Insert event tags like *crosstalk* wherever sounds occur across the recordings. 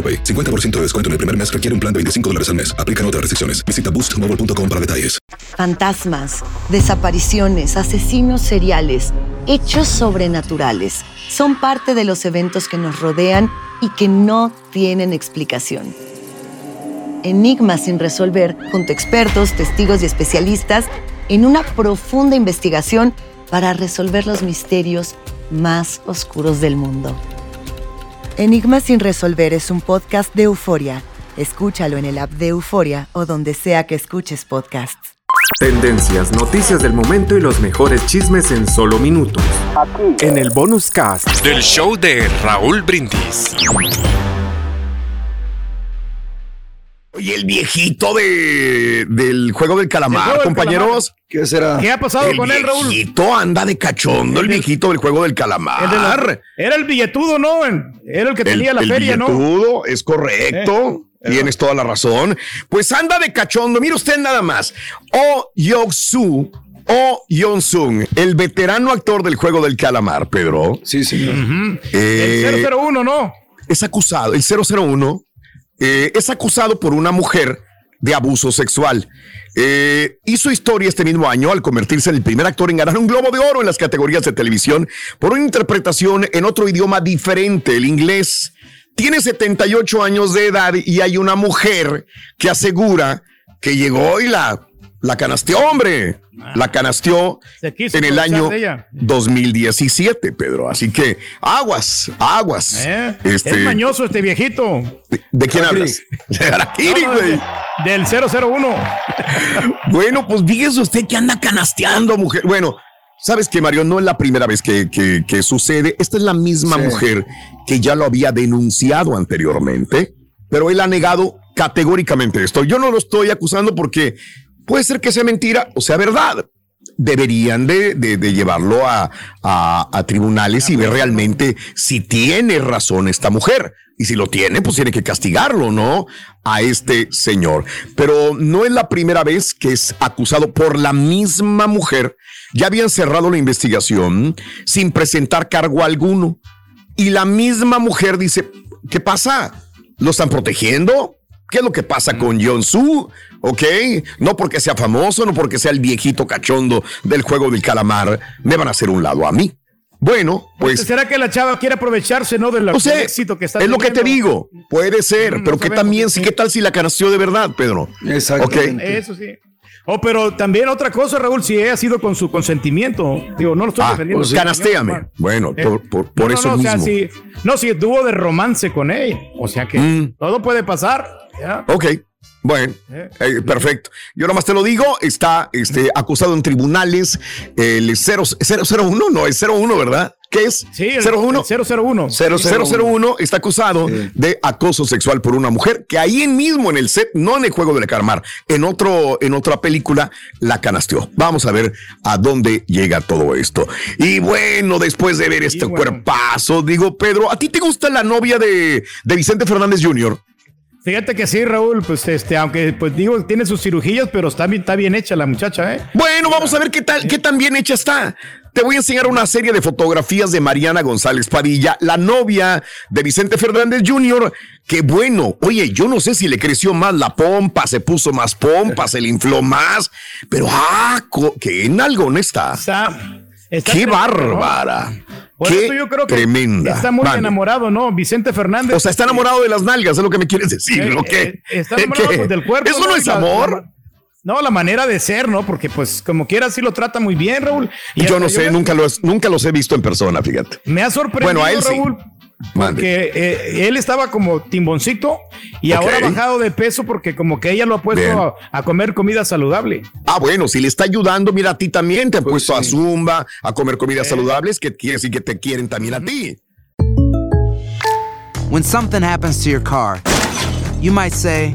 AroPay. 50% de descuento en el primer mes requiere un plan de 25 dólares al mes. Aplican otras restricciones. Visita boostmobile.com para detalles. Fantasmas, desapariciones, asesinos seriales, hechos sobrenaturales son parte de los eventos que nos rodean y que no tienen explicación. Enigmas sin resolver junto a expertos, testigos y especialistas en una profunda investigación para resolver los misterios más oscuros del mundo. Enigmas sin resolver es un podcast de euforia. Escúchalo en el app de Euforia o donde sea que escuches podcasts. Tendencias, noticias del momento y los mejores chismes en solo minutos. En el bonus cast del show de Raúl Brindis. Y el viejito de, del juego del calamar, juego del compañeros. ¿Qué será? ¿Qué ha pasado el con él, Raúl? El viejito anda de cachondo, el, viejito del juego del calamar. El de la- era el billetudo, ¿no? Era el que tenía la el feria, ¿no? billetudo, es correcto. Tienes toda la razón. Pues anda de cachondo. Mira usted nada más. Oh Yong-soo. Oh Yong-sung, el veterano actor del juego del calamar, Pedro. Sí, sí. Eh, El 001, ¿no? es acusado, el 001, eh, es acusado por una mujer de abuso sexual. Eh, hizo historia este mismo año al convertirse en el primer actor en ganar un Globo de Oro en las categorías de televisión por una interpretación en otro idioma diferente, el inglés. Tiene 78 años de edad y hay una mujer que asegura que llegó y la, la canasteó, hombre. La canasteó en el año de ella. 2017, Pedro. Así que aguas, aguas. ¿Eh? Este, Es mañoso este viejito. ¿De, de quién hablas? *laughs* De Harakiri, No, güey. de- Del 001. *laughs* Bueno, pues fíjese usted que anda canasteando, mujer. Bueno, ¿sabes qué, Mario? No es la primera vez que, que- que sucede. Esta es la misma Sí. mujer que ya lo había denunciado anteriormente, pero él ha negado categóricamente esto. Yo no lo estoy acusando porque puede ser que sea mentira o sea verdad. Deberían de, llevarlo a- a tribunales y ver realmente si tiene razón esta mujer. Y si lo tiene, pues tiene que castigarlo, ¿no? A este señor. Pero no es la primera vez que es acusado por la misma mujer. Ya habían cerrado la investigación sin presentar cargo alguno. Y la misma mujer dice, ¿qué pasa? ¿Lo están protegiendo? ¿Qué es lo que pasa con John Su? ¿Ok? No porque sea famoso, no porque sea el viejito cachondo del juego del calamar, me van a hacer un lado a mí. Bueno, pues ¿Será que la chava quiere aprovecharse, no, del, no sé, éxito que está es lo que te teniendo? digo. Puede ser, Mm, pero no ¿qué sabemos. también, si qué tal si la canasteó de verdad, Pedro? Exactamente. Eso sí. Oh, pero también otra cosa, Raúl, si ha sido con su consentimiento. Digo, no lo estoy Ah, defendiendo. pues canastéame. Bueno, Eh, por, por- por no, eso no, mismo. O sea, si, no, si tuvo de romance con ella. O sea que Mm. todo puede pasar. ¿ya? Ok. Bueno, Eh. eh, perfecto. Yo nomás te lo digo, está este, acusado en tribunales, el 0, 001, no, es 01, ¿verdad? ¿Qué es? Sí, el, 01. el 001. 001 está acusado de acoso sexual por una mujer que ahí mismo en el set, no en el juego de la Carmar, en otro, en otra película, la canasteó. Vamos a ver a dónde llega todo esto. Y bueno, después de ver este cuerpazo, digo, Pedro, ¿a ti te gusta la novia de, de Vicente Fernández Jr.? Fíjate que sí, Raúl, pues este, aunque pues digo, tiene sus cirugías, pero está bien, está bien hecha la muchacha, ¿eh? Bueno, vamos a ver qué tal, qué tan bien hecha está. Te voy a enseñar una serie de fotografías de Mariana González Padilla, la novia de Vicente Fernández Jr. Que bueno, oye, yo no sé si le creció más la pompa, se puso más pompa, se le infló más, pero ah, que en algo no está. Está, está Qué ¿no? Por Qué eso yo creo que tremenda. está muy enamorado, ¿no? Vicente Fernández. O sea, está enamorado de las nalgas, es lo que me quieres decir, Eh, ¿o qué? eh, está enamorado ¿Qué? pues, del cuerpo. Eso no es la- amor. No, la manera de ser, ¿no? Porque pues como quiera sí lo trata muy bien, Raúl. Y yo no sé, nunca, los, nunca los he visto en persona, fíjate. Me ha sorprendido, bueno, a él Raúl. Porque eh, él estaba como timboncito y ahora ha bajado de peso porque como que ella lo ha puesto a, comer comida saludable. Ah, bueno, si le está ayudando, mira a ti también, te ha pues puesto a Zumba, a comer comidas saludables, que quieres y que te quieren también a ti. When something happens to your car, you might say,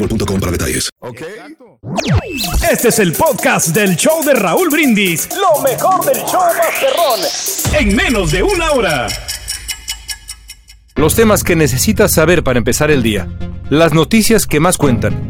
boostmobile para detalles. Ok. Este es el podcast del show de Raúl Brindis. Lo mejor del show Masterrón. En menos de una hora. Los temas que necesitas saber para empezar el día. Las noticias que más cuentan.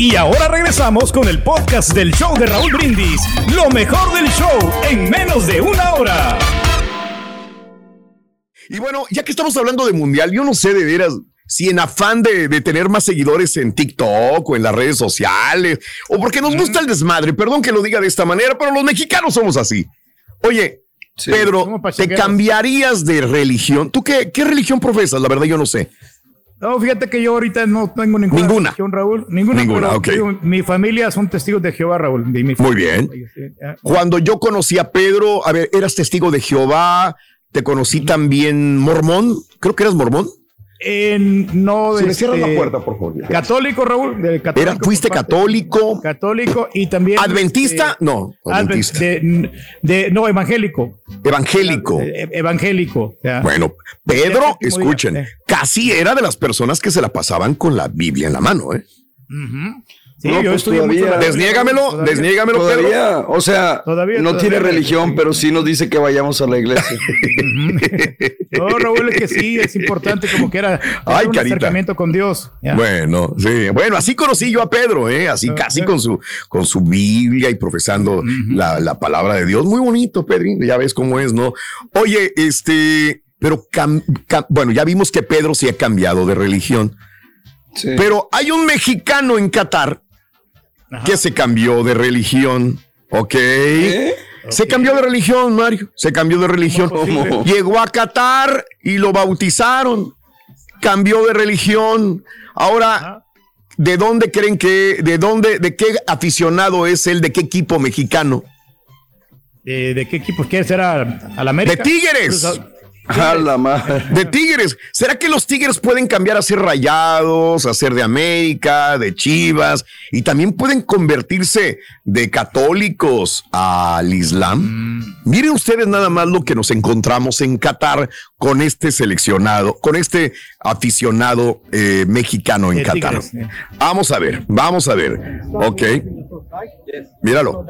Y ahora regresamos con el podcast del show de Raúl Brindis, lo mejor del show en menos de una hora. Y bueno, ya que estamos hablando de mundial, yo no sé de veras si en afán de, tener más seguidores en TikTok o en las redes sociales, o porque nos gusta el desmadre, perdón que lo diga de esta manera, pero los mexicanos somos así. Oye, Pedro, ¿te cambiarías de religión? ¿Tú qué, qué religión profesas? La verdad yo no sé. No, fíjate que yo ahorita no tengo ninguna. Ninguna. Raúl. Ninguna. Ninguna, ok. mi familia son testigos de Jehová, Raúl. Muy bien. Cuando yo conocí a Pedro, a ver, eras testigo de Jehová, te conocí también mormón, creo que eras mormón. En, no, si le cierras la este, puerta, por favor. Católico, Raúl. católico, ¿Fuiste católico? Católico y también. ¿Adventista? Este, no. Adventista. De, no, evangélico. Evangélico. evangélico. Bueno, Pedro, escuchen, eh. casi era de las personas que se la pasaban con la Biblia en la mano, ¿eh? Sí, yo pues estudié mucho Desniégamelo, desniégamelo, todavía, O sea, no tiene religión, pero sí nos dice que vayamos a la iglesia. no, Raúl, es que sí, es importante como que era Ay, un acercamiento con Dios. Bueno, sí. Bueno, así conocí yo a Pedro, ¿eh? Así casi con su, con su Biblia y profesando la, la, palabra de Dios. Muy bonito, Pedrín. Ya ves cómo es, ¿no? Oye, este, pero bueno, ya vimos que Pedro sí ha cambiado de religión. Pero hay un mexicano en Qatar que se cambió de religión. Ok. Se cambió de religión, Mario. Se cambió de religión. Llegó a Qatar y lo bautizaron. Cambió de religión. Ahora, ¿de dónde creen que, de dónde, de qué aficionado es él, de qué equipo mexicano? ¿De, qué equipo quiere ser a, la América? De Tigres. A la madre. De Tigres. ¿Será que los Tigres pueden cambiar a ser rayados, a ser de América, de Chivas? Y también pueden convertirse de católicos al Islam. Mm. Miren ustedes nada más lo que nos encontramos en Qatar con este seleccionado, con este aficionado eh, mexicano en Qatar. Vamos a ver, vamos a ver. Ok. Míralo.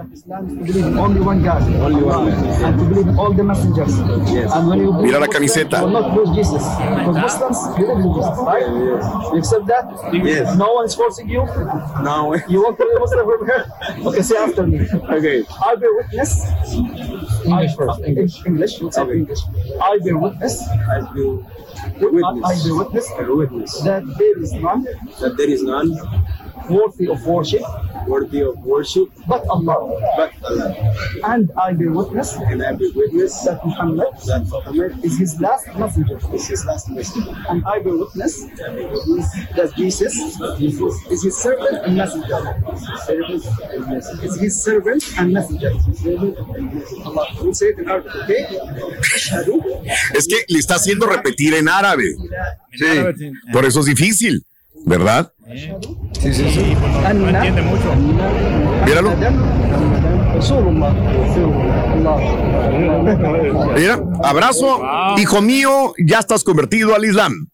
Mira la camiseta. No one is forcing you. No. You want to be Muslim from here? Okay, say after me. Okay. I bear witness. English first. English. English. English. I bear witness. I bear witness. I bear witness. I bear witness. That there is none. That there is none worthy of worship, worthy of worship, but Allah, but Allah. And I bear witness, and I bear witness that Muhammad, that Muhammad is his last messenger, is his last messenger. And I bear witness, I bear witness that Jesus, Jesus is his servant and messenger. Servant and messenger. Is his servant and messenger. Allah, we say it in Arabic, okay? Es que le está haciendo repetir en árabe. Sí. Por eso es difícil, ¿verdad? Sí, sí, sí. No entiende mucho. Míralo. Mira, abrazo, hijo mío, ya estás convertido al Islam.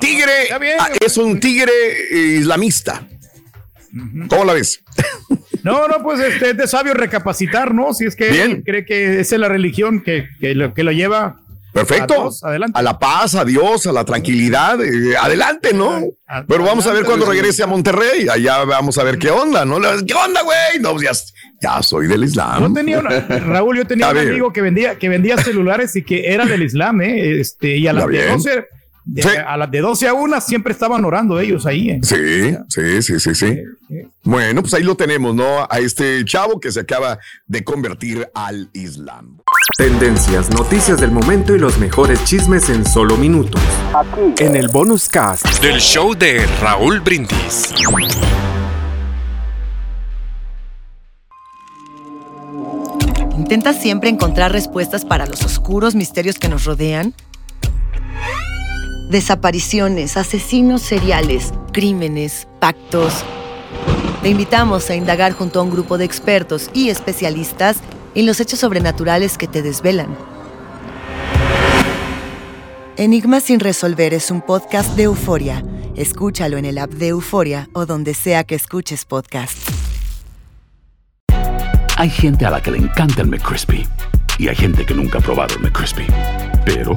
Tigre, ah, es un tigre eh, islamista. ¿Cómo la ves? *laughs* No, no, pues este, es de sabio recapacitar, ¿no? Si es que él cree que esa es la religión que, que, lo, que lo lleva. Perfecto. A, adelante. a la paz, a Dios, a la tranquilidad. Eh, adelante, ¿no? A, Pero vamos a ver cuando regrese a Monterrey. Allá vamos a ver qué onda, ¿no? ¿Qué onda, güey? No, ya, ya soy del Islam. Yo tenía una, Raúl, yo tenía un amigo que vendía, que vendía celulares y que era del Islam, ¿eh? Este, y a las 12 de, sí. A las de 12 a 1 siempre estaban orando ellos ahí. ¿eh? Sí, sí, sí, sí, sí. Bueno, pues ahí lo tenemos, ¿no? A este chavo que se acaba de convertir al Islam. Tendencias, noticias del momento y los mejores chismes en solo minutos. Aquí. En el bonus cast del show de Raúl Brindis. ¿Intentas siempre encontrar respuestas para los oscuros misterios que nos rodean? Desapariciones, asesinos seriales, crímenes, pactos. Te invitamos a indagar junto a un grupo de expertos y especialistas en los hechos sobrenaturales que te desvelan. Enigma sin resolver es un podcast de euforia. Escúchalo en el app de Euforia o donde sea que escuches podcast. Hay gente a la que le encanta el McCrispy y hay gente que nunca ha probado el McCrispy. Pero